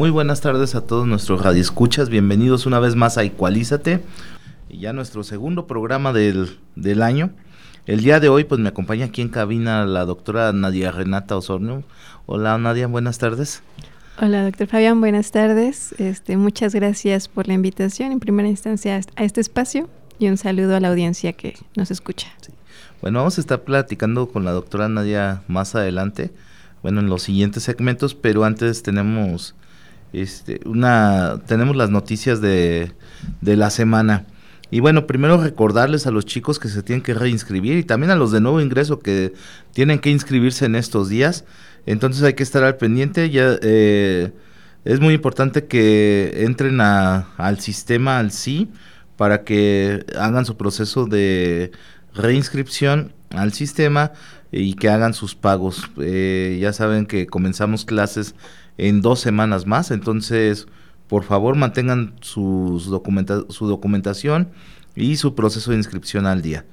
Muy buenas tardes a todos nuestros radioescuchas, bienvenidos una vez más a Ecualízate, ya nuestro segundo programa del, del año. El día de hoy pues me acompaña aquí en cabina la doctora Nadia Renata Osornio. Hola Nadia, buenas tardes. Hola doctor Fabián, buenas tardes. Este, muchas gracias por la invitación en primera instancia a este espacio y un saludo a la audiencia que nos escucha. Bueno, vamos a estar platicando con la doctora Nadia más adelante, bueno, en los siguientes segmentos, pero antes tenemos este, una, tenemos las noticias de, de la semana. Y bueno, primero recordarles a los chicos que se tienen que reinscribir y también a los de nuevo ingreso que tienen que inscribirse en estos días. Entonces hay que estar al pendiente. Ya eh, es muy importante que entren a, al sistema, al sí, para que hagan su proceso de reinscripción al sistema y que hagan sus pagos. Eh, ya saben que comenzamos clases en dos semanas más, entonces por favor mantengan sus documenta su documentación y su proceso de inscripción al día.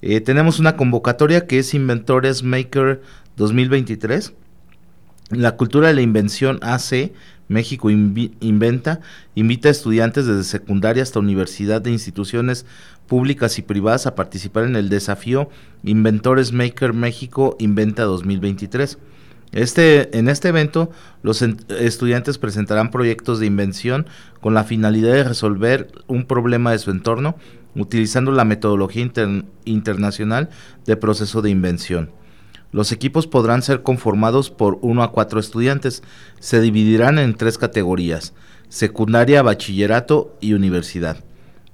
Eh, tenemos una convocatoria que es Inventores Maker 2023. La cultura de la invención AC México Inventa invita a estudiantes desde secundaria hasta universidad de instituciones públicas y privadas a participar en el desafío Inventores Maker México Inventa 2023. Este, en este evento, los estudiantes presentarán proyectos de invención con la finalidad de resolver un problema de su entorno utilizando la metodología internacional de proceso de invención. Los equipos podrán ser conformados por uno a cuatro estudiantes. Se dividirán en tres categorías, secundaria, bachillerato y universidad.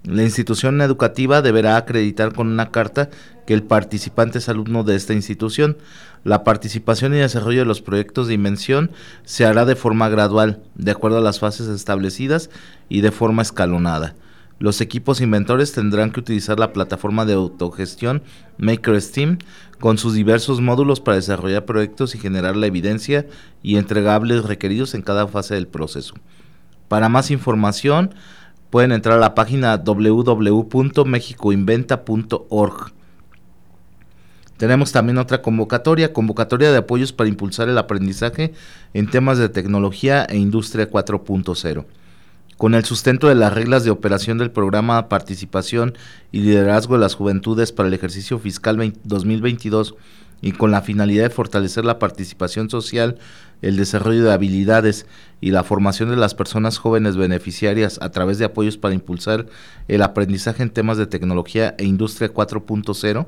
La institución educativa deberá acreditar con una carta que el participante es alumno de esta institución. La participación y desarrollo de los proyectos de invención se hará de forma gradual, de acuerdo a las fases establecidas y de forma escalonada. Los equipos inventores tendrán que utilizar la plataforma de autogestión MakerSteam con sus diversos módulos para desarrollar proyectos y generar la evidencia y entregables requeridos en cada fase del proceso. Para más información, pueden entrar a la página www.mexicoinventa.org. Tenemos también otra convocatoria, convocatoria de apoyos para impulsar el aprendizaje en temas de tecnología e industria 4.0. Con el sustento de las reglas de operación del programa Participación y Liderazgo de las Juventudes para el ejercicio fiscal 2022 y con la finalidad de fortalecer la participación social, el desarrollo de habilidades y la formación de las personas jóvenes beneficiarias a través de apoyos para impulsar el aprendizaje en temas de tecnología e industria 4.0,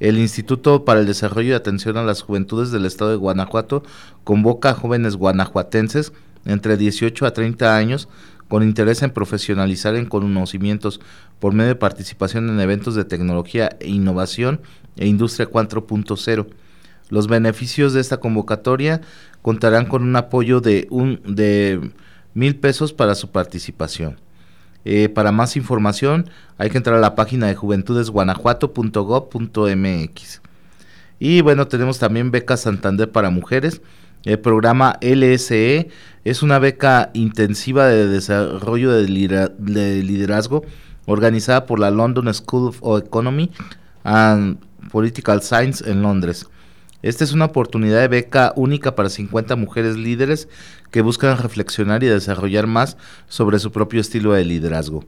el Instituto para el Desarrollo y Atención a las Juventudes del Estado de Guanajuato convoca a jóvenes guanajuatenses entre 18 a 30 años con interés en profesionalizar en conocimientos por medio de participación en eventos de tecnología e innovación e Industria 4.0. Los beneficios de esta convocatoria contarán con un apoyo de un de mil pesos para su participación. Eh, para más información hay que entrar a la página de juventudesguanajuato.gov.mx. Y bueno, tenemos también becas Santander para mujeres. El programa LSE es una beca intensiva de desarrollo de liderazgo organizada por la London School of Economy and Political Science en Londres. Esta es una oportunidad de beca única para 50 mujeres líderes que buscan reflexionar y desarrollar más sobre su propio estilo de liderazgo.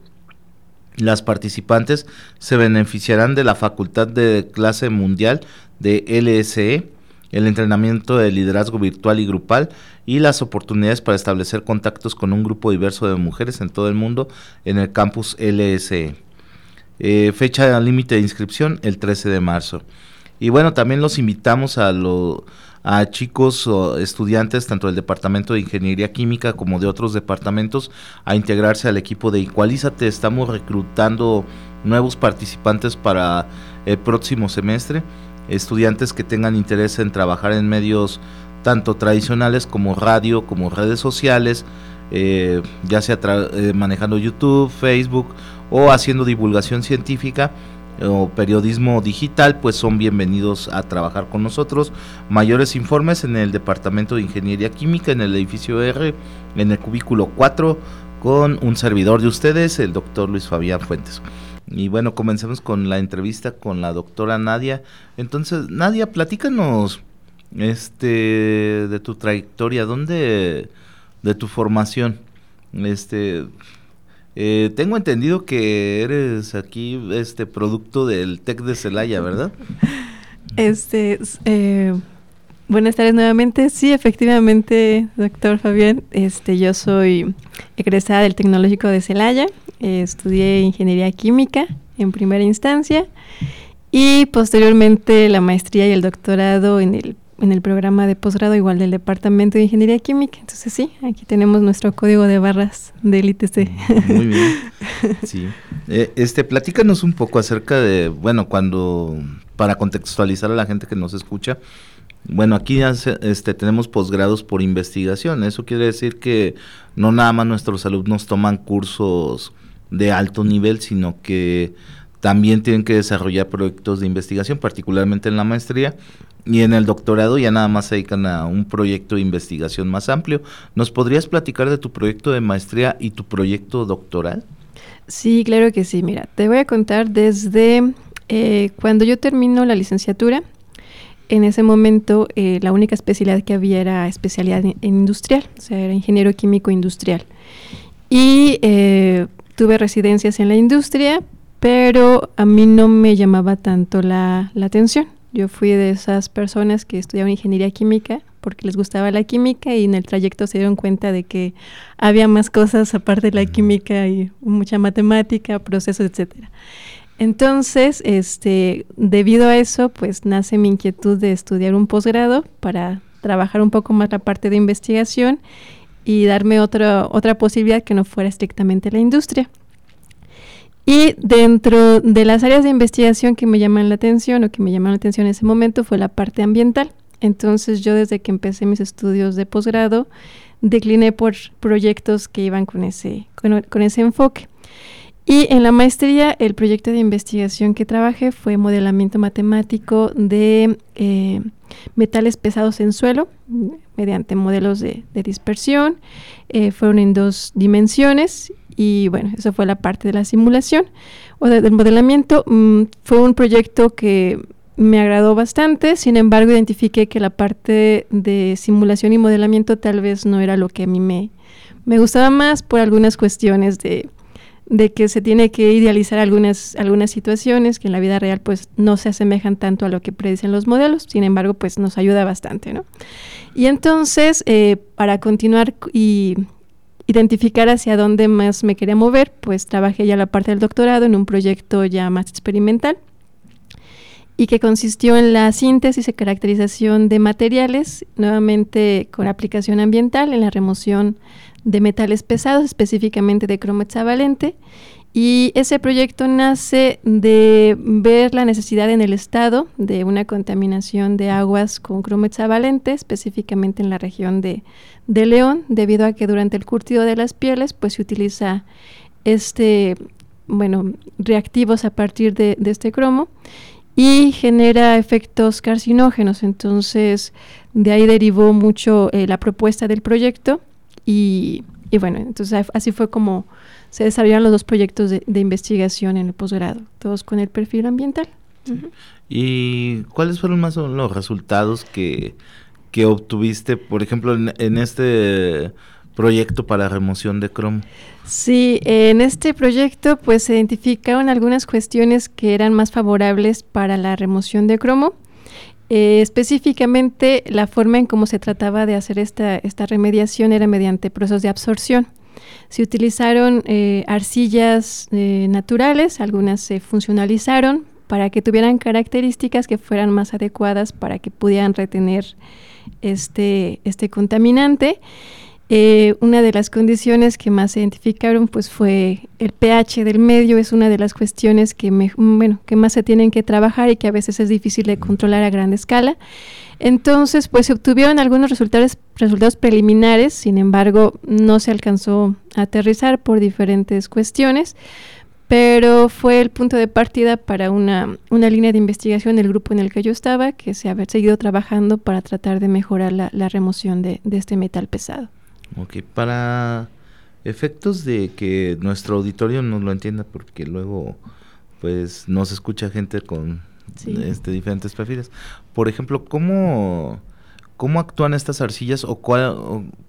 Las participantes se beneficiarán de la Facultad de Clase Mundial de LSE, el entrenamiento de liderazgo virtual y grupal y las oportunidades para establecer contactos con un grupo diverso de mujeres en todo el mundo en el campus LSE. Eh, fecha límite de inscripción el 13 de marzo. Y bueno, también los invitamos a, a chicos o estudiantes, tanto del Departamento de Ingeniería Química como de otros departamentos, a integrarse al equipo de Igualízate. Estamos reclutando nuevos participantes para el próximo semestre, estudiantes que tengan interés en trabajar en medios tanto tradicionales como radio, como redes sociales, eh, ya sea eh, manejando YouTube, Facebook o haciendo divulgación científica o periodismo digital, pues son bienvenidos a trabajar con nosotros. Mayores informes en el Departamento de Ingeniería Química, en el edificio R, en el cubículo 4, con un servidor de ustedes, el doctor Luis Fabián Fuentes. Y bueno, comencemos con la entrevista con la doctora Nadia. Entonces, Nadia, platícanos este de tu trayectoria, ¿dónde de tu formación? Este eh, tengo entendido que eres aquí este producto del TEC de Celaya, ¿verdad? Este, eh, buenas tardes nuevamente. Sí, efectivamente, doctor Fabián. Este, yo soy egresada del Tecnológico de Celaya. estudié ingeniería química en primera instancia y posteriormente la maestría y el doctorado en el en el programa de posgrado igual del Departamento de Ingeniería Química. Entonces sí, aquí tenemos nuestro código de barras del ITC. Muy bien. Sí. Eh, este, platícanos un poco acerca de, bueno, cuando, para contextualizar a la gente que nos escucha, bueno, aquí este, tenemos posgrados por investigación. Eso quiere decir que no nada más nuestros alumnos toman cursos de alto nivel, sino que también tienen que desarrollar proyectos de investigación, particularmente en la maestría, y en el doctorado ya nada más se dedican a un proyecto de investigación más amplio. ¿Nos podrías platicar de tu proyecto de maestría y tu proyecto doctoral? Sí, claro que sí. Mira, te voy a contar desde eh, cuando yo termino la licenciatura. En ese momento eh, la única especialidad que había era especialidad en, industrial, o sea, era ingeniero químico industrial. Y eh, tuve residencias en la industria, pero a mí no me llamaba tanto la, la atención. Yo fui de esas personas que estudiaban ingeniería química porque les gustaba la química y en el trayecto se dieron cuenta de que había más cosas aparte de la química y mucha matemática, procesos, etcétera. Entonces, este, debido a eso, pues nace mi inquietud de estudiar un posgrado para trabajar un poco más la parte de investigación y darme otra otra posibilidad que no fuera estrictamente la industria. Y dentro de las áreas de investigación que me llaman la atención o que me llamaron la atención en ese momento fue la parte ambiental. Entonces yo desde que empecé mis estudios de posgrado decliné por proyectos que iban con ese, con, ese enfoque. Y en la maestría el proyecto de investigación que trabajé fue modelamiento matemático de eh, metales pesados en suelo mediante modelos de, dispersión. Eh, fueron en dos dimensiones y bueno, eso fue la parte de la simulación o del modelamiento. Mm, fue un proyecto que me agradó bastante, sin embargo identifiqué que la parte de simulación y modelamiento tal vez no era lo que a mí me, me gustaba más por algunas cuestiones de, de que se tiene que idealizar algunas, algunas situaciones que en la vida real pues no se asemejan tanto a lo que predicen los modelos, sin embargo pues nos ayuda bastante, ¿no? Y entonces, eh, para continuar y identificar hacia dónde más me quería mover, pues trabajé ya la parte del doctorado en un proyecto ya más experimental y que consistió en la síntesis y caracterización de materiales, nuevamente con aplicación ambiental en la remoción de metales pesados, específicamente de cromo hexavalente, y ese proyecto nace de ver la necesidad en el estado de una contaminación de aguas con cromo hexavalente, específicamente en la región de, León, debido a que durante el curtido de las pieles pues se utiliza este, bueno, reactivos a partir de, este cromo y genera efectos carcinógenos. Entonces, de ahí derivó mucho eh, la propuesta del proyecto y, y bueno, entonces así fue como se desarrollaron los dos proyectos de, investigación en el posgrado, todos con el perfil ambiental. ¿Y cuáles fueron más o menos los resultados que, que obtuviste, por ejemplo, en, este proyecto para remoción de cromo? Sí, en este proyecto pues se identificaron algunas cuestiones que eran más favorables para la remoción de cromo. Eh, específicamente la forma en cómo se trataba de hacer esta, esta remediación era mediante procesos de absorción. Se utilizaron eh, arcillas eh, naturales, algunas se funcionalizaron para que tuvieran características que fueran más adecuadas para que pudieran retener este, este contaminante. Eh, una de las condiciones que más se identificaron pues fue el pH del medio, es una de las cuestiones que, más se tienen que trabajar y que a veces es difícil de controlar a gran escala. Entonces, pues se obtuvieron algunos resultados, resultados preliminares, sin embargo, no se alcanzó a aterrizar por diferentes cuestiones, pero fue el punto de partida para una, línea de investigación del grupo en el que yo estaba, que se ha seguido trabajando para tratar de mejorar la, remoción de este metal pesado. Ok, para efectos de que nuestro auditorio no lo entienda, porque luego pues nos escucha gente con este, diferentes perfiles. Por ejemplo, ¿cómo, cómo actúan estas arcillas o,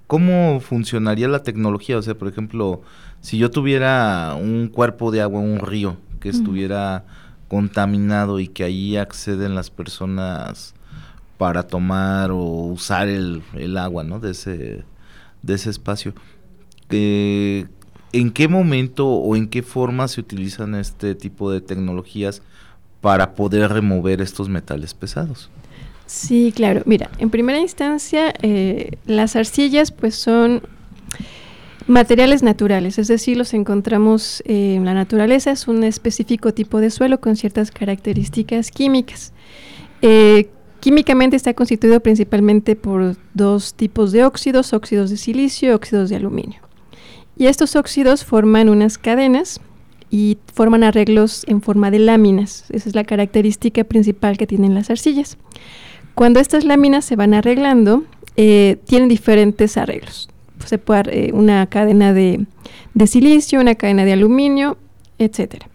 cómo funcionaría la tecnología? O sea, por ejemplo, si yo tuviera un cuerpo de agua, un río que estuviera contaminado y que ahí acceden las personas para tomar o usar el, el agua, ¿no? De ese de ese espacio. Eh, ¿En qué momento o en qué forma se utilizan este tipo de tecnologías para poder remover estos metales pesados? Sí, claro. Mira, en primera instancia, eh, las arcillas pues son materiales naturales, es decir, los encontramos en la naturaleza, es un específico tipo de suelo con ciertas características químicas. Eh, Químicamente está constituido principalmente por dos tipos de óxidos, óxidos de silicio y óxidos de aluminio. Y estos óxidos forman unas cadenas y forman arreglos en forma de láminas. Esa es la característica principal que tienen las arcillas. Cuando estas láminas se van arreglando, eh, tienen diferentes arreglos. Se puede eh, una cadena de, de silicio, una cadena de aluminio, etcétera.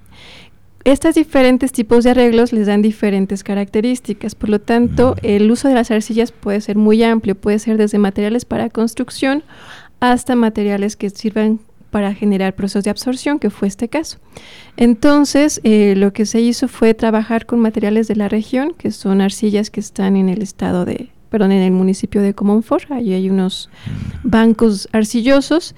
Estos diferentes tipos de arreglos les dan diferentes características, por lo tanto el uso de las arcillas puede ser muy amplio, puede ser desde materiales para construcción hasta materiales que sirvan para generar procesos de absorción, que fue este caso. Entonces, eh, lo que se hizo fue trabajar con materiales de la región, que son arcillas que están en el estado de, perdón, en el municipio de Comonfort. Allí hay unos bancos arcillosos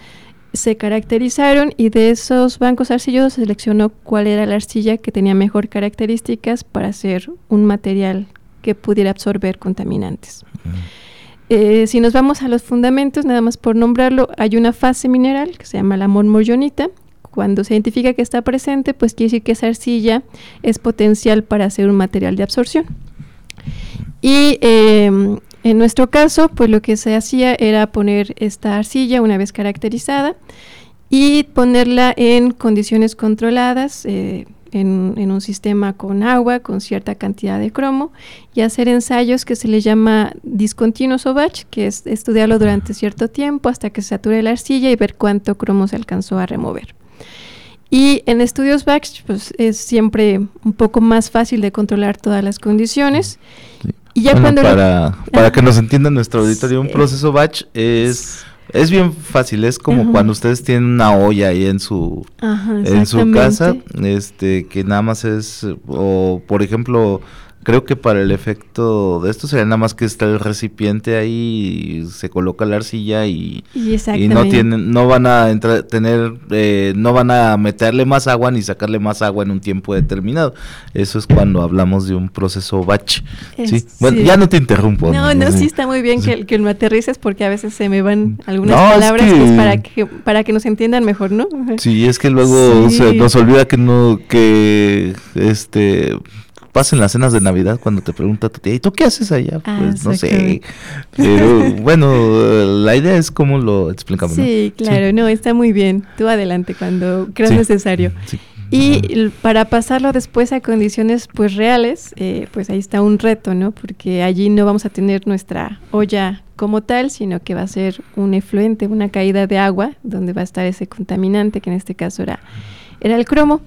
se caracterizaron y de esos bancos arcillosos se seleccionó cuál era la arcilla que tenía mejor características para hacer un material que pudiera absorber contaminantes. Eh, si nos vamos a los fundamentos, nada más por nombrarlo, hay una fase mineral que se llama la mormorionita. Cuando se identifica que está presente, pues quiere decir que esa arcilla es potencial para hacer un material de absorción. Y em, en nuestro caso, pues lo que se hacía era poner esta arcilla una vez caracterizada y ponerla en condiciones controladas, eh, en, un sistema con agua, con cierta cantidad de cromo, y hacer ensayos que se le llama discontinuos o batch, que es estudiarlo durante cierto tiempo hasta que se sature la arcilla y ver cuánto cromo se alcanzó a remover. Y en estudios batch, pues es siempre un poco más fácil de controlar todas las condiciones. Y ya cuando para, para que nos entienda nuestro auditorio, un proceso batch es es bien fácil, es como cuando ustedes tienen una olla ahí en su en su casa, este que nada más es o por ejemplo creo que para el efecto de esto sería nada más que está el recipiente ahí y se coloca la arcilla y, y no tienen no van a entrar, tener eh, no van a meterle más agua ni sacarle más agua en un tiempo determinado. Eso es cuando hablamos de un proceso batch ¿sí? bueno ya no te interrumpo no no, sí está muy bien que, que lo aterrices porque a veces se me van algunas palabras pues, para que para que nos entiendan mejor no sí es que luego se nos olvida que no que este pasa en las cenas de Navidad cuando te pregunta tu tía, ¿y tú qué haces allá? Ah, pues no sé. Pero bueno, la idea es cómo lo explicamos. Sí, claro, no, está muy bien. Tú adelante cuando creas necesario. Y para pasarlo después a condiciones pues reales, eh, pues ahí está un reto, ¿no? Porque allí no vamos a tener nuestra olla como tal, sino que va a ser un efluente, una caída de agua, donde va a estar ese contaminante, que en este caso era, era el cromo.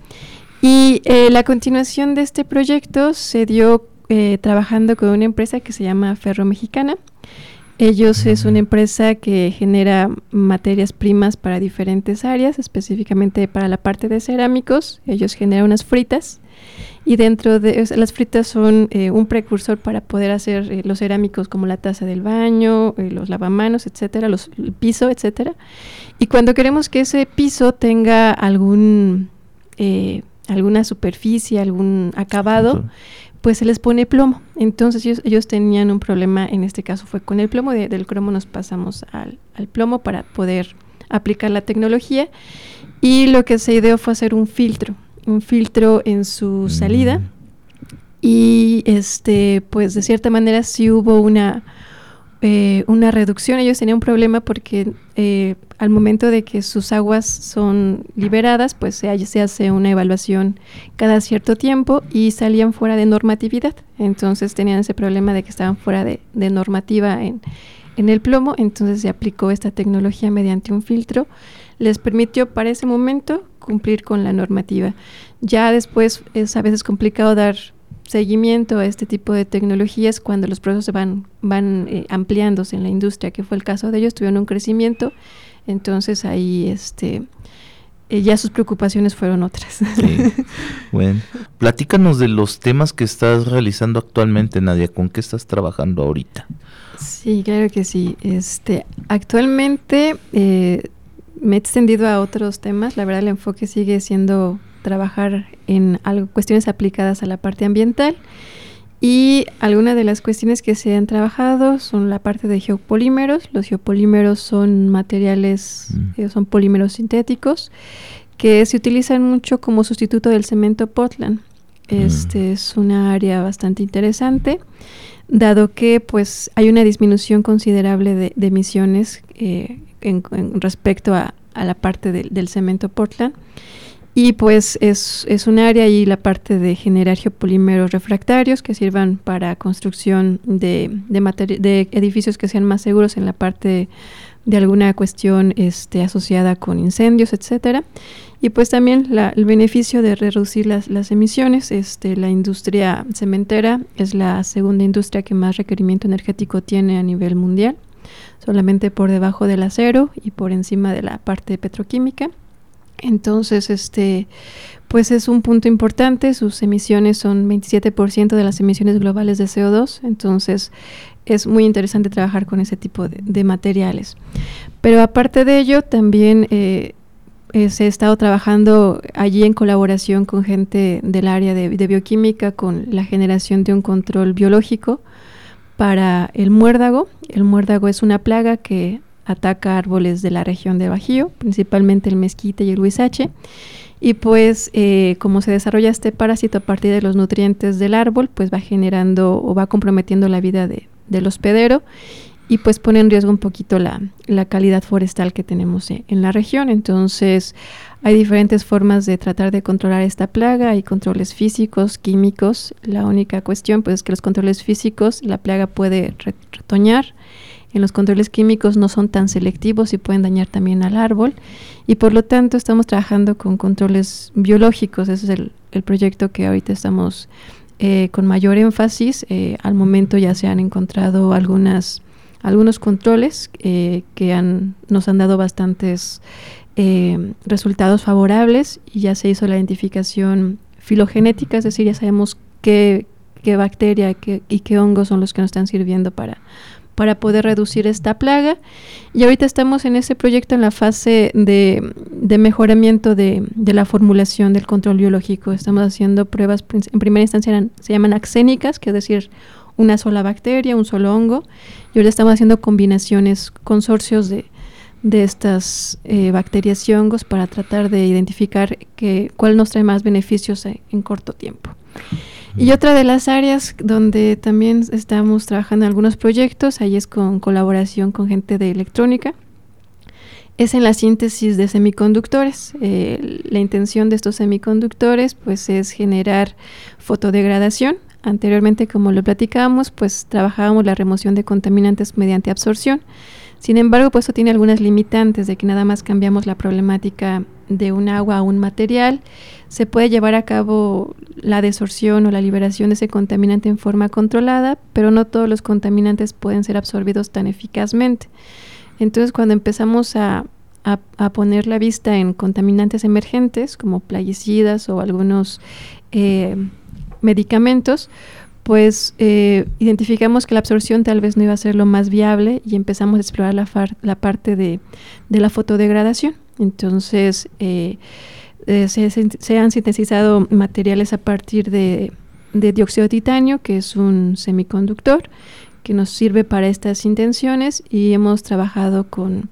Y eh, la continuación de este proyecto se dio eh, trabajando con una empresa que se llama Ferro Mexicana. Ellos es una empresa que genera materias primas para diferentes áreas, específicamente para la parte de cerámicos. Ellos generan unas fritas y dentro de las fritas son eh, un precursor para poder hacer los cerámicos como la taza del baño, los lavamanos, etcétera, los, el piso, etcétera. Y cuando queremos que ese piso tenga algún alguna superficie, algún acabado, pues se les pone plomo. Entonces ellos, tenían un problema, en este caso fue con el plomo, del cromo nos pasamos al, plomo para poder aplicar la tecnología y lo que se ideó fue hacer un filtro, un filtro en su salida mm. y este pues de cierta manera sí hubo una eh, una reducción. Ellos tenían un problema porque eh, al momento de que sus aguas son liberadas, pues se, hace una evaluación cada cierto tiempo y salían fuera de normatividad. Entonces tenían ese problema de que estaban fuera de, normativa en, el plomo. Entonces se aplicó esta tecnología mediante un filtro. Les permitió para ese momento cumplir con la normativa. Ya después es a veces complicado dar seguimiento a este tipo de tecnologías cuando los procesos van, van eh, ampliándose en la industria, que fue el caso de ellos, tuvieron un crecimiento, entonces ahí este eh, ya sus preocupaciones fueron otras. Bueno, platícanos de los temas que estás realizando actualmente, Nadia, ¿con qué estás trabajando ahorita? Sí, claro que sí. Este, actualmente eh, me he extendido a otros temas, la verdad el enfoque sigue siendo trabajar en algo, cuestiones aplicadas a la parte ambiental. Y algunas de las cuestiones que se han trabajado son la parte de geopolímeros. Los geopolímeros son materiales, mm. eh, son polímeros sintéticos que se utilizan mucho como sustituto del cemento Portland. Mm. Este es una área bastante interesante, dado que pues hay una disminución considerable de, emisiones eh, en, respecto a, la parte del cemento Portland. Y pues es, es un área y la parte de generar geopolímeros refractarios que sirvan para construcción de, de, edificios que sean más seguros en la parte de alguna cuestión este, asociada con incendios, etcétera. Y pues también el beneficio de reducir las, las, emisiones. Este, la industria cementera es la segunda industria que más requerimiento energético tiene a nivel mundial, solamente por debajo del acero y por encima de la parte petroquímica. Entonces, este, pues es un punto importante, sus emisiones son 27% de las emisiones globales de CO2, entonces es muy interesante trabajar con ese tipo de, materiales. Pero aparte de ello, también eh, eh, se ha estado trabajando allí en colaboración con gente del área de, de, bioquímica, con la generación de un control biológico para el muérdago. El muérdago es una plaga que ataca árboles de la región de Bajío, principalmente el mezquite y el huizache. Y pues eh, como se desarrolla este parásito a partir de los nutrientes del árbol, pues va generando o va comprometiendo la vida de, del hospedero y pues pone en riesgo un poquito la, calidad forestal que tenemos e, en la región. Entonces hay diferentes formas de tratar de controlar esta plaga, hay controles físicos, químicos. La única cuestión pues es que los controles físicos, la plaga puede retoñar en los controles químicos no son tan selectivos y pueden dañar también al árbol. Y por lo tanto estamos trabajando con controles biológicos. Ese es el, proyecto que ahorita estamos eh, con mayor énfasis. Eh, al momento ya se han encontrado algunos controles eh, que nos han dado bastantes resultados favorables y ya se hizo la identificación filogenética, es decir, ya sabemos qué bacteria y qué hongos son los que nos están sirviendo para, para poder reducir esta plaga. Y ahorita estamos en ese proyecto en la fase de, mejoramiento de, la formulación del control biológico. Estamos haciendo pruebas, en primera instancia se llaman axénicas, que es decir, una sola bacteria, un solo hongo. Y ahora estamos haciendo combinaciones, consorcios de, estas eh, bacterias y hongos para tratar de identificar que, cuál nos trae más beneficios en corto tiempo. Y otra de las áreas donde también estamos trabajando en algunos proyectos, ahí es con colaboración con gente de electrónica, es en la síntesis de semiconductores. Eh, la intención de estos semiconductores pues es generar fotodegradación. Anteriormente, como lo platicábamos, pues trabajábamos la remoción de contaminantes mediante absorción. Sin embargo, pues eso tiene algunas limitantes de que nada más cambiamos la problemática de un agua a un material. Se puede llevar a cabo la desorción o la liberación de ese contaminante en forma controlada, pero no todos los contaminantes pueden ser absorbidos tan eficazmente. Entonces, cuando empezamos a, poner la vista en contaminantes emergentes, como plaguicidas o algunos eh, medicamentos, pues eh, identificamos que la absorción tal vez no iba a ser lo más viable y empezamos a explorar la, parte de, la fotodegradación. Entonces, eh, eh, se, han sintetizado materiales a partir de dióxido de titanio, que es un semiconductor que nos sirve para estas intenciones y hemos trabajado con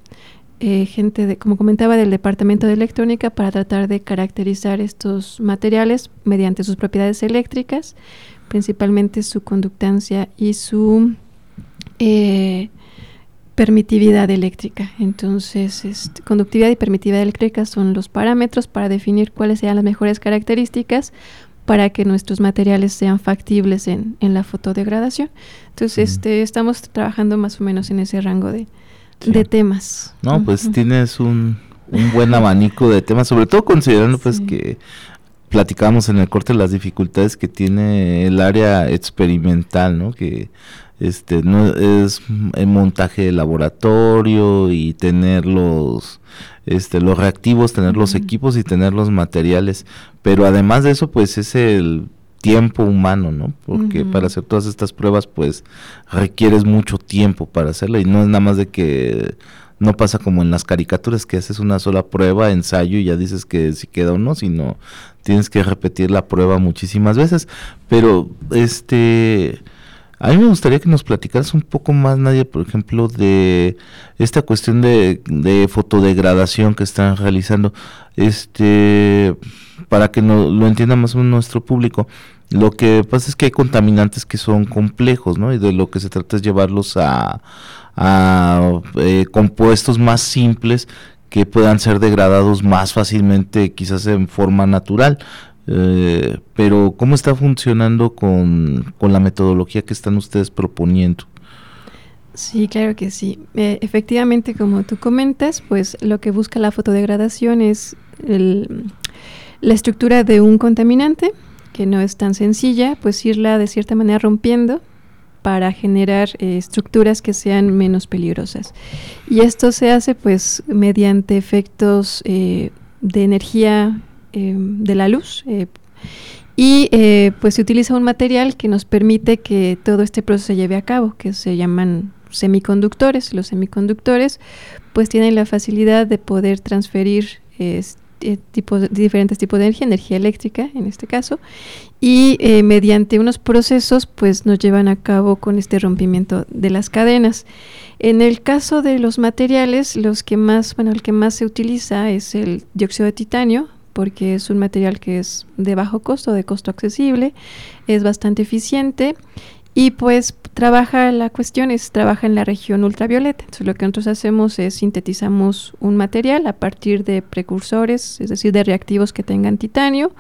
eh, gente, de, como comentaba, del Departamento de Electrónica para tratar de caracterizar estos materiales mediante sus propiedades eléctricas, principalmente su conductancia y su eh, permitividad eléctrica. Entonces, este, conductividad y permitividad eléctrica son los parámetros para definir cuáles sean las mejores características para que nuestros materiales sean factibles en, en la fotodegradación. Entonces, este, estamos trabajando más o menos en ese rango de, de temas. No, pues tienes un, un, buen abanico de temas, sobre todo considerando pues que platicamos en el corte las dificultades que tiene el área experimental, ¿no? Que este no es el montaje de laboratorio y tener los este los reactivos, tener los equipos y tener los materiales, pero además de eso pues es el tiempo humano, ¿no? Porque para hacer todas estas pruebas pues requieres mucho tiempo para hacerla. Y no es nada más de que no pasa como en las caricaturas que haces una sola prueba, ensayo y ya dices que si queda o no, sino tienes que repetir la prueba muchísimas veces, pero este a mí me gustaría que nos platicaras un poco más, Nadia, por ejemplo, de esta cuestión de, de fotodegradación que están realizando, este, para que no, lo entienda más nuestro público. Lo que pasa es que hay contaminantes que son complejos, ¿no? Y de lo que se trata es llevarlos a, a eh, compuestos más simples que puedan ser degradados más fácilmente, quizás en forma natural. Eh, pero ¿cómo está funcionando con, la metodología que están ustedes proponiendo? Sí, claro que sí. Eh, efectivamente, como tú comentas, pues lo que busca la fotodegradación es la estructura de un contaminante, que no es tan sencilla, pues irla de cierta manera rompiendo para generar eh, estructuras que sean menos peligrosas. Y esto se hace pues mediante efectos de energía Em, de la luz. Eh, y eh, pues se utiliza un material que nos permite que todo este proceso se lleve a cabo, que se llaman semiconductores. Los semiconductores pues tienen la facilidad de poder transferir eh, diferentes tipos de energía, energía eléctrica en este caso, y mediante unos procesos pues nos llevan a cabo con este rompimiento de las cadenas. En el caso de los materiales, los que más, bueno, el que más se utiliza es el dióxido de titanio, porque es un material que es de bajo costo, de costo accesible, es bastante eficiente y pues trabaja, la cuestión es, trabaja en la región ultravioleta. Entonces lo que nosotros hacemos es sintetizamos un material a partir de precursores, es decir, de reactivos que tengan titanio,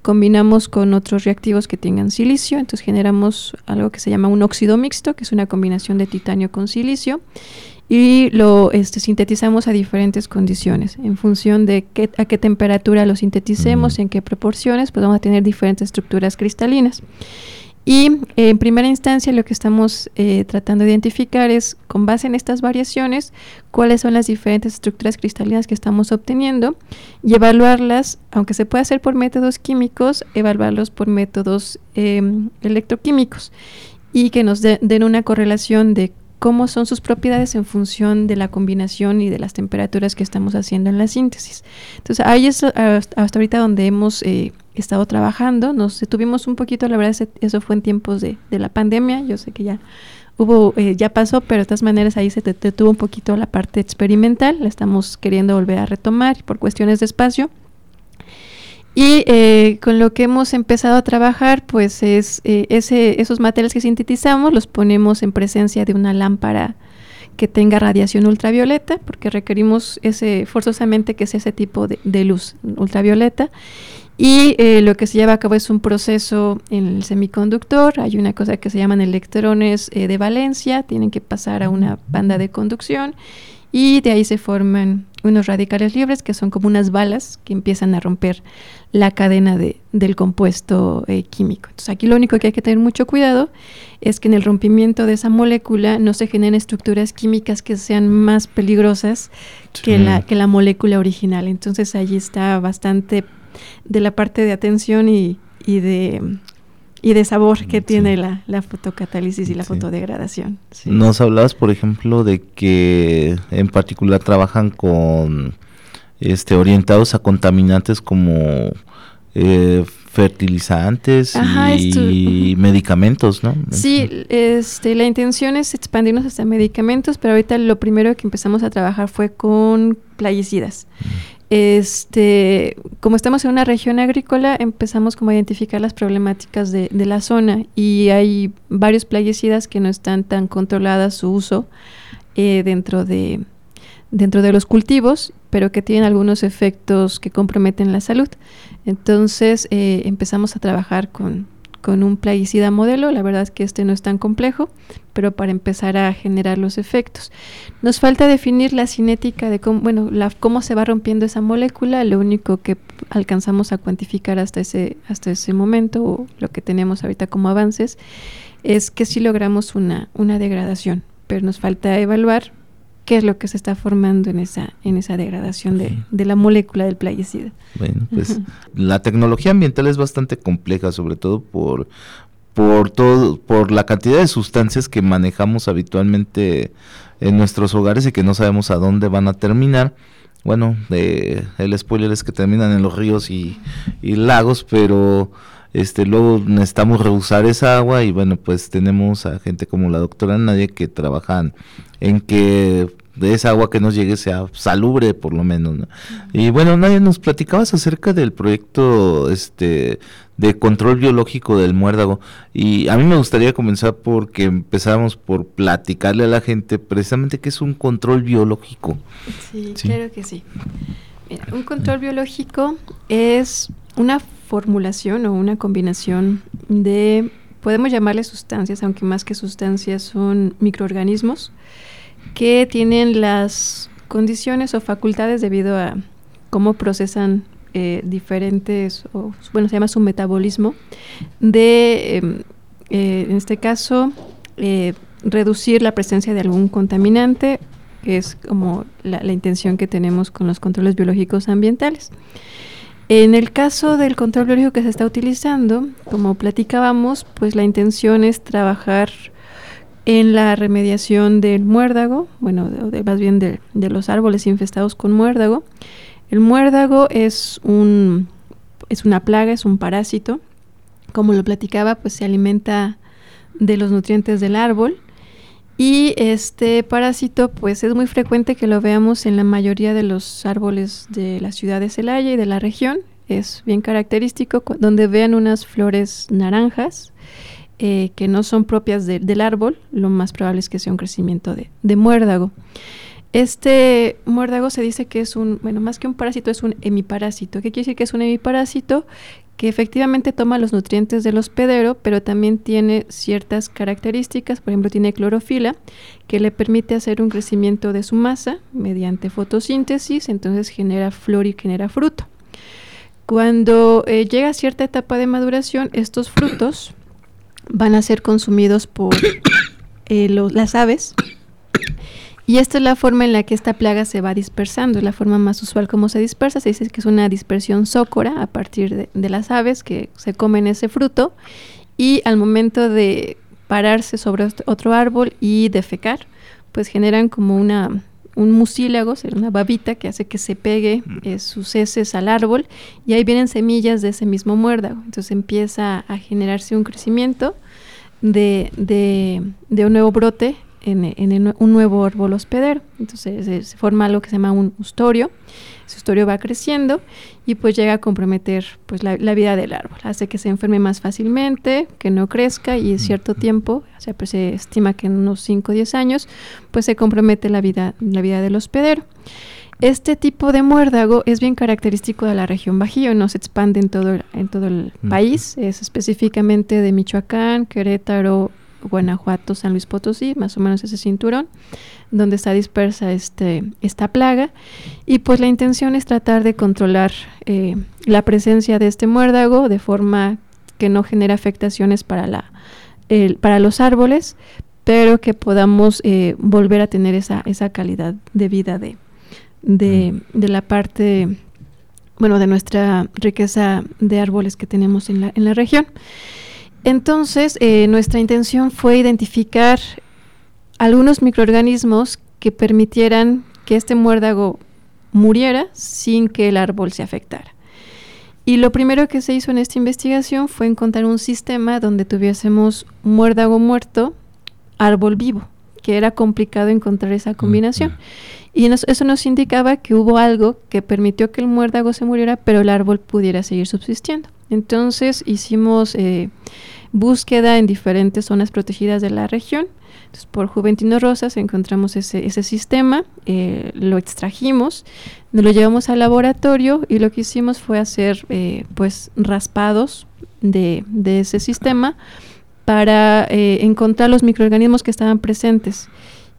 combinamos con otros reactivos que tengan silicio, entonces generamos algo que se llama un óxido mixto, que es una combinación de titanio con silicio, y lo este, sintetizamos a diferentes condiciones. En función de qué, a qué temperatura lo sinteticemos, y en qué proporciones, pues vamos a tener diferentes estructuras cristalinas. Y en primera instancia lo que estamos eh, tratando de identificar es, con base en estas variaciones, cuáles son las diferentes estructuras cristalinas que estamos obteniendo y evaluarlas, aunque se pueda hacer por métodos químicos, evaluarlos por métodos em, electroquímicos y que nos den una correlación de cómo son sus propiedades en función de la combinación y de las temperaturas que estamos haciendo en la síntesis. Entonces, ahí es hasta ahorita donde hemos eh, estado trabajando. Nos detuvimos un poquito, la verdad, eso fue en tiempos de, la pandemia. Yo sé que ya hubo, eh, ya pasó, pero de todas maneras ahí se detuvo un poquito la parte experimental. La estamos queriendo volver a retomar por cuestiones de espacio. Y eh, con lo que hemos empezado a trabajar, pues es eh, ese, esos materiales que sintetizamos, los ponemos en presencia de una lámpara que tenga radiación ultravioleta, porque requerimos ese, forzosamente que sea ese tipo de, luz ultravioleta. Y eh, lo que se lleva a cabo es un proceso en el semiconductor. Hay una cosa que se llaman electrones de valencia, tienen que pasar a una banda de conducción y de ahí se forman unos radicales libres que son como unas balas que empiezan a romper la cadena de, del compuesto eh, químico. Entonces aquí lo único que hay que tener mucho cuidado es que en el rompimiento de esa molécula no se generen estructuras químicas que sean más peligrosas que, la, que la molécula original. Entonces allí está bastante de la parte de atención y, y de y de sabor que tiene la, la, fotocatálisis y la fotodegradación. Nos hablabas, por ejemplo, de que en particular trabajan con este orientados a contaminantes como eh, fertilizantes y medicamentos, ¿no? Sí, este, la intención es expandirnos hasta medicamentos, pero ahorita lo primero que empezamos a trabajar fue con plaguicidas. Este, como estamos en una región agrícola, empezamos como a identificar las problemáticas de, de la zona y hay varios plaguicidas que no están tan controladas su uso eh, dentro de dentro de los cultivos, pero que tienen algunos efectos que comprometen la salud. Entonces eh, empezamos a trabajar con, con, un plaguicida modelo. La verdad es que este no es tan complejo, pero para empezar a generar los efectos. Nos falta definir la cinética de cómo, bueno, cómo se va rompiendo esa molécula. Lo único que alcanzamos a cuantificar hasta ese, hasta ese momento, o lo que tenemos ahorita como avances, es que sí logramos una, una degradación, pero nos falta evaluar qué es lo que se está formando en esa, en esa degradación de, de la molécula del plaguicida. Bueno, pues la tecnología ambiental es bastante compleja, sobre todo por, por todo, por la cantidad de sustancias que manejamos habitualmente en nuestros hogares y que no sabemos a dónde van a terminar. Bueno, el spoiler es que terminan en los ríos y, y lagos, pero este luego necesitamos rehusar esa agua y bueno pues tenemos a gente como la doctora Nadia que trabajan en que de esa agua que nos llegue sea salubre por lo menos y bueno Nadia nos platicabas acerca del proyecto este de control biológico del muérdago. Y a mí me gustaría comenzar porque empezamos por platicarle a la gente precisamente qué es un control biológico. Sí, claro que sí un control biológico es una formulación o una combinación de, podemos llamarle sustancias, aunque más que sustancias son microorganismos, que tienen las condiciones o facultades debido a cómo procesan eh, diferentes, o, bueno, se llama su metabolismo, de, em, eh, en este caso, eh, reducir la presencia de algún contaminante, es como la intención que tenemos con los controles biológicos ambientales. En el caso del control biológico que se está utilizando, como platicábamos, pues la intención es trabajar en la remediación del muérdago, bueno, de, más bien de, los árboles infestados con muérdago. El muérdago es un es una plaga, es un parásito. Como lo platicaba, pues se alimenta de los nutrientes del árbol y este parásito, pues es muy frecuente que lo veamos en la mayoría de los árboles de la ciudad de Celaya y de la región. Es bien característico donde vean unas flores naranjas eh, que no son propias del árbol. Lo más probable es que sea un crecimiento de, de muérdago. Este muérdago se dice que es un, bueno, más que un parásito, es un hemiparásito. ¿Qué quiere decir que es un hemiparásito? Que efectivamente toma los nutrientes del hospedero, pero también tiene ciertas características, por ejemplo, tiene clorofila, que le permite hacer un crecimiento de su masa mediante fotosíntesis, entonces genera flor y genera fruto. Cuando eh, llega a cierta etapa de maduración, estos frutos van a ser consumidos por eh, las aves y esta es la forma en la que esta plaga se va dispersando, es la forma más usual como se dispersa. Se dice que es una dispersión sócora a partir de, las aves que se comen ese fruto y al momento de pararse sobre otro árbol y defecar, pues generan como una, un mucílago, una babita que hace que se pegue eh, sus heces al árbol y ahí vienen semillas de ese mismo muérdago. Entonces empieza a generarse un crecimiento de, de un nuevo brote en, un nuevo árbol hospedero. Entonces se, forma algo que se llama un ustorio. Ese ustorio va creciendo y pues llega a comprometer pues la, vida del árbol. Hace que se enferme más fácilmente, que no crezca y en cierto tiempo, o sea, pues se estima que en unos 5 o 10 años, pues se compromete la vida, la vida del hospedero. Este tipo de muérdago es bien característico de la región Bajío, no se expande en todo, en todo el país, es específicamente de Michoacán, Querétaro, Guanajuato, San Luis Potosí, más o menos ese cinturón, donde está dispersa este, esta plaga. Y pues la intención es tratar de controlar eh, la presencia de este muérdago de forma que no genere afectaciones para, la, para los árboles, pero que podamos eh, volver a tener esa, esa calidad de vida de, de, de la parte bueno, de nuestra riqueza de árboles que tenemos en la, en la región. Entonces, eh, nuestra intención fue identificar algunos microorganismos que permitieran que este muérdago muriera sin que el árbol se afectara. Y lo primero que se hizo en esta investigación fue encontrar un sistema donde tuviésemos muérdago muerto, árbol vivo, que era complicado encontrar esa combinación. Y eso nos indicaba que hubo algo que permitió que el muérdago se muriera, pero el árbol pudiera seguir subsistiendo. Entonces hicimos eh, búsqueda en diferentes zonas protegidas de la región. Entonces, por Juventino Rosas encontramos ese, ese sistema, eh, lo extrajimos, nos lo llevamos al laboratorio y lo que hicimos fue hacer eh, pues raspados de, de, ese sistema para encontrar los microorganismos que estaban presentes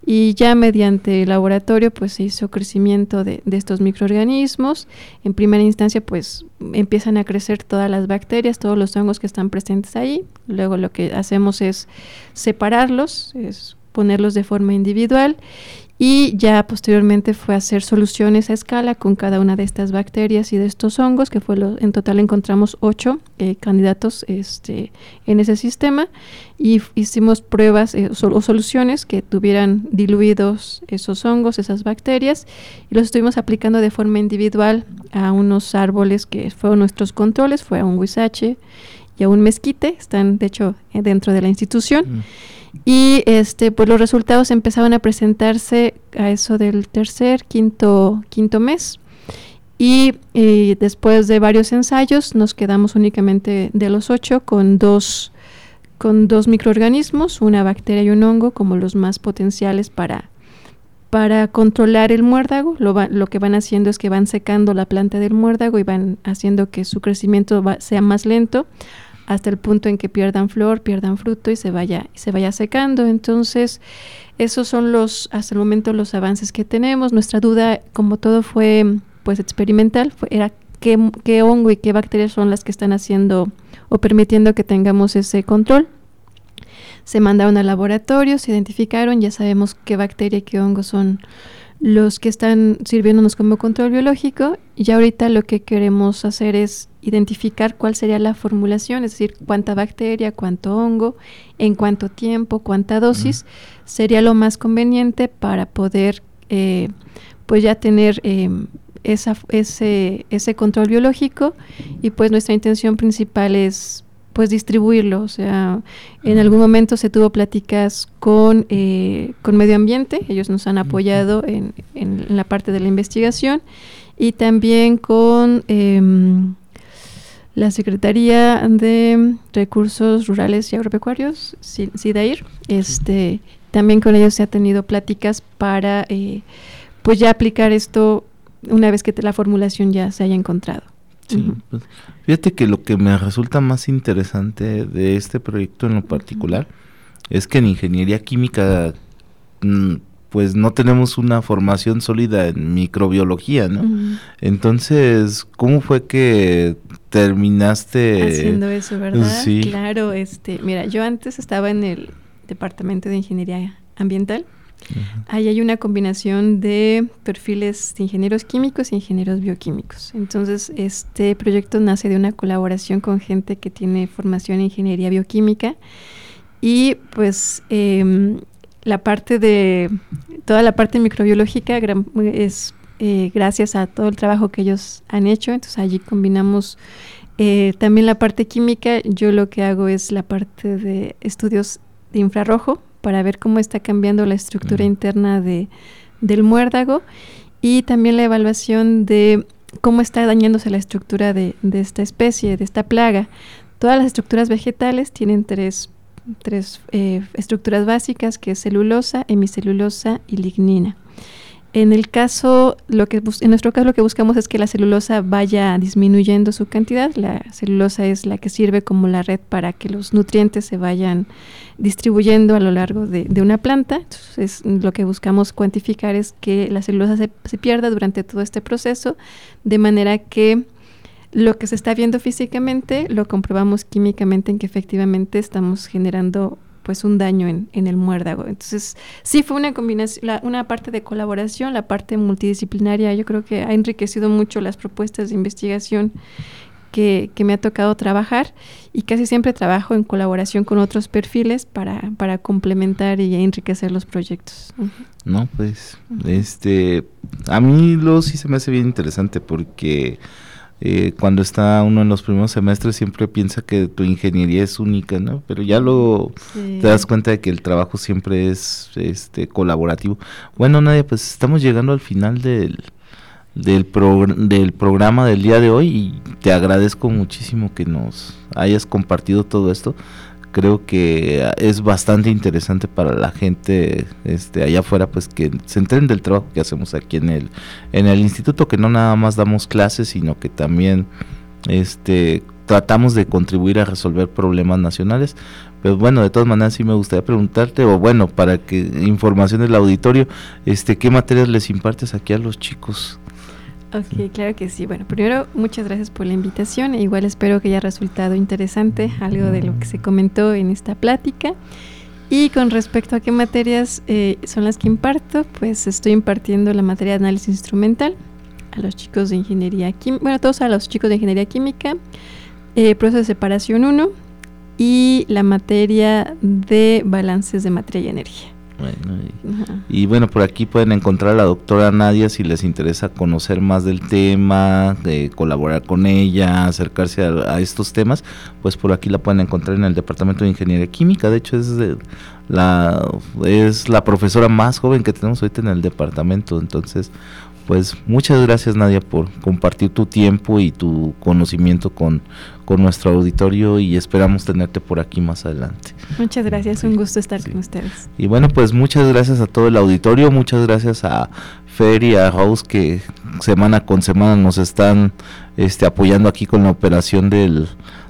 y ya mediante el laboratorio pues se hizo crecimiento de, estos microorganismos. En primera instancia pues empiezan a crecer todas las bacterias, todos los hongos que están presentes ahí. Luego lo que hacemos es separarlos, es ponerlos de forma individual y ya posteriormente fue a hacer soluciones a escala con cada una de estas bacterias y de estos hongos, que fue lo, en total encontramos ocho eh, candidatos este, en ese sistema y hicimos pruebas eh, o soluciones que tuvieran diluidos esos hongos, esas bacterias, y los estuvimos aplicando de forma individual a unos árboles que fueron nuestros controles, fue a un huizache y a un mezquite, están de hecho eh, dentro de la institución. Mm. Y este, pues los resultados empezaban a presentarse a eso del tercer, quinto, quinto mes. Y, después de varios ensayos nos quedamos únicamente de los ocho con dos, con dos microorganismos, una bacteria y un hongo como los más potenciales para, para controlar el muérdago. Lo, lo que van haciendo es que van secando la planta del muérdago y van haciendo que su crecimiento sea más lento hasta el punto en que pierdan flor, pierdan fruto y se vaya, se vaya secando. Entonces, esos son los, hasta el momento, los avances que tenemos. Nuestra duda, como todo fue pues experimental, era qué, qué hongo y qué bacterias son las que están haciendo o permitiendo que tengamos ese control. Se mandaron al laboratorio, se identificaron, ya sabemos qué bacteria y qué hongo son los que están sirviéndonos como control biológico y ahorita lo que queremos hacer es identificar cuál sería la formulación, es decir, cuánta bacteria, cuánto hongo, en cuánto tiempo, cuánta dosis sería lo más conveniente para poder eh, pues ya tener em, esa, ese, ese control biológico. Y pues nuestra intención principal es pues distribuirlo. O sea, en algún momento se tuvo pláticas con, eh, con medio ambiente, ellos nos han apoyado en, en, la parte de la investigación y también con em, la Secretaría de Recursos Rurales y Agropecuarios, SIDAIR. Este, también con ellos se ha tenido pláticas para eh, pues ya aplicar esto una vez que la formulación ya se haya encontrado. Sí, pues, fíjate que lo que me resulta más interesante de este proyecto en lo particular es que en ingeniería química mm, pues no tenemos una formación sólida en microbiología, ¿no? Entonces, ¿cómo fue que terminaste haciendo eso, verdad? Sí. Claro, este, mira, yo antes estaba en el departamento de ingeniería ambiental Ahí hay una combinación de perfiles de ingenieros químicos e ingenieros bioquímicos. Entonces, este proyecto nace de una colaboración con gente que tiene formación en ingeniería bioquímica y pues em, la parte de, toda la parte microbiológica es eh, gracias a todo el trabajo que ellos han hecho. Entonces, allí combinamos eh, también la parte química. Yo lo que hago es la parte de estudios de infrarrojo para ver cómo está cambiando la estructura interna de, del muérdago y también la evaluación de cómo está dañándose la estructura de, de esta especie, de esta plaga. Todas las estructuras vegetales tienen tres, tres eh, estructuras básicas, que es celulosa, hemicelulosa y lignina. En el caso, lo que en nuestro caso lo que buscamos es que la celulosa vaya disminuyendo su cantidad. La celulosa es la que sirve como la red para que los nutrientes se vayan distribuyendo a lo largo de, una planta. Entonces, lo que buscamos cuantificar es que la celulosa se pierda durante todo este proceso, de manera que lo que se está viendo físicamente lo comprobamos químicamente en que efectivamente estamos generando pues un daño en, en el muérdago. Entonces, sí fue una combinación, una parte de colaboración, la parte multidisciplinaria, yo creo que ha enriquecido mucho las propuestas de investigación que, que, me ha tocado trabajar y casi siempre trabajo en colaboración con otros perfiles para, para complementar y enriquecer los proyectos. No, pues, este, a mí lo sí se me hace bien interesante porque eh, cuando está uno en los primeros semestres siempre piensa que tu ingeniería es única, ¿no? Pero ya luego te das cuenta de que el trabajo siempre es este colaborativo. Bueno, Nadia, pues estamos llegando al final del, del, del programa del día de hoy y te agradezco muchísimo que nos hayas compartido todo esto creo que es bastante interesante para la gente este allá afuera pues que se enteren del trabajo que hacemos aquí en el en el instituto que no nada más damos clases sino que también este tratamos de contribuir a resolver problemas nacionales. Pero bueno de todas maneras sí me gustaría preguntarte o bueno para que información del auditorio este qué materias les impartes aquí a los chicos Ok, claro que sí. Bueno, primero, muchas gracias por la invitación. Igual espero que haya resultado interesante algo de lo que se comentó en esta plática. Y con respecto a qué materias eh, son las que imparto, pues estoy impartiendo la materia de análisis instrumental a los chicos de ingeniería química, bueno, todos a los chicos de ingeniería química, eh, proceso de separación 1 y la materia de balances de materia y energía. Bueno, y, bueno, por aquí pueden encontrar a la doctora Nadia si les interesa conocer más del tema, de colaborar con ella, acercarse a, estos temas, pues por aquí la pueden encontrar en el Departamento de Ingeniería Química. De hecho, es la, es la profesora más joven que tenemos ahorita en el departamento. Entonces, pues muchas gracias Nadia por compartir tu tiempo y tu conocimiento con, con nuestro auditorio y esperamos tenerte por aquí más adelante. Muchas gracias, un gusto estar con ustedes. Y bueno, pues muchas gracias a todo el auditorio, muchas gracias a Fer y a Rose que semana con semana nos están este, apoyando aquí con la operación del,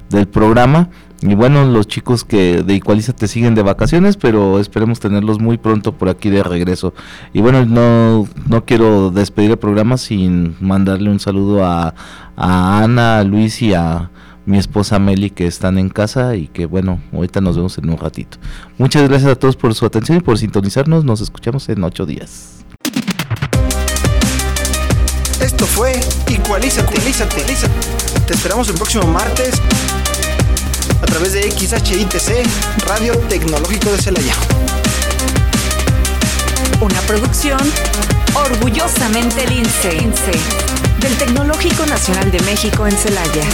del programa. Y bueno, los chicos que de Igualiza te siguen de vacaciones, pero esperemos tenerlos muy pronto por aquí de regreso. Y bueno, no, no quiero despedir el programa sin mandarle un saludo a, a Ana, a Luis y a mi esposa Meli que están en casa y que bueno, ahorita nos vemos en un ratito. Muchas gracias a todos por su atención y por sintonizarnos. Nos escuchamos en ocho días. Esto fue Igualízate, Igualízate, Te esperamos el próximo martes a través de XHITC, Radio Tecnológico de Celaya. Una producción orgullosamente lince del Tecnológico Nacional de México en Celaya.